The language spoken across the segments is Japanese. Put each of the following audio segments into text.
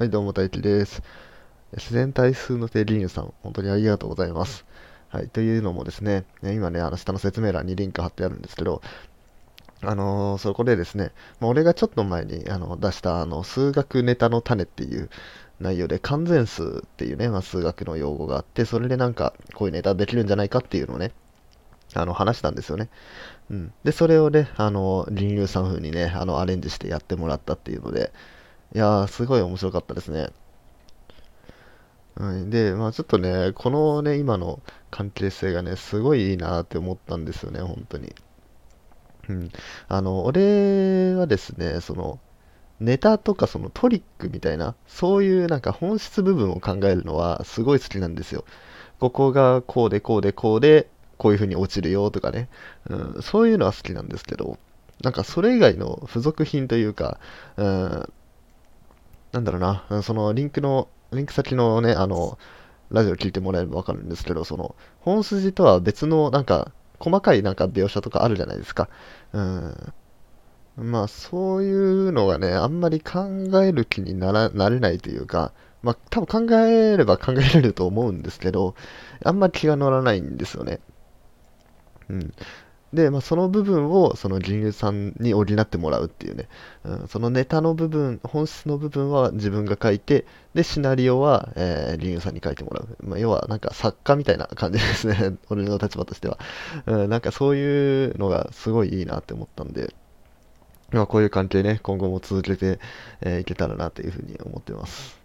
はい、どうも、大輝です。自然対数の定理員さん、本当にありがとうございます。はい、というのもですね、ね今ね、あの下の説明欄にリンク貼ってあるんですけど、あのーそこでですね、まあ俺がちょっと前にあの出したあの数学ネタの種っていう内容で完全数っていうね、まあ、数学の用語があって、それでなんかこういうネタできるんじゃないかっていうのをね、あの話したんですよね。うん、で、それをね、あの、林流さん風にね、あのアレンジしてやってもらったっていうので、いやー、すごい面白かったですね。はい、で、まあちょっとね、このね、今の関係性がね、すごいいいなって思ったんですよね、本当に。うん。あの、俺はですね、その、ネタとかそのトリックみたいな、そういうなんか本質部分を考えるのはすごい好きなんですよ。ここがこうでこうでこうで、こういう風に落ちるよとかね、うん、そういうのは好きなんですけど、なんかそれ以外の付属品というか、うん、なんだろうな、そのリンクの、リンク先のね、あの、ラジオ聞いてもらえればわかるんですけど、その、本筋とは別の、なんか、細かいなんか描写とかあるじゃないですか。うん。まあ、そういうのがね、あんまり考える気になら、なれないというか、まあ、多分考えれば考えられると思うんですけど、あんまり気が乗らないんですよね。うん。で、まあ、その部分を、その人流さんに補ってもらうっていうね。うん、そのネタの部分、本質の部分は自分が書いて、で、シナリオは、えー、林流さんに書いてもらう。まあ、要は、なんか作家みたいな感じですね。俺の立場としては。うん、なんかそういうのがすごいいいなって思ったんで、まあ、こういう関係ね、今後も続けて、えーいけたらなというふうに思ってます。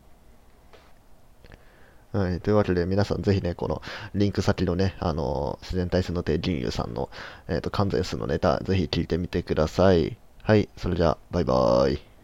はい。というわけで、皆さんぜひね、このリンク先のね、あの自然体数の定林流さんの、えっ、と、完全数のネタ、ぜひ聞いてみてください。はい。それじゃあ、バイバーイ。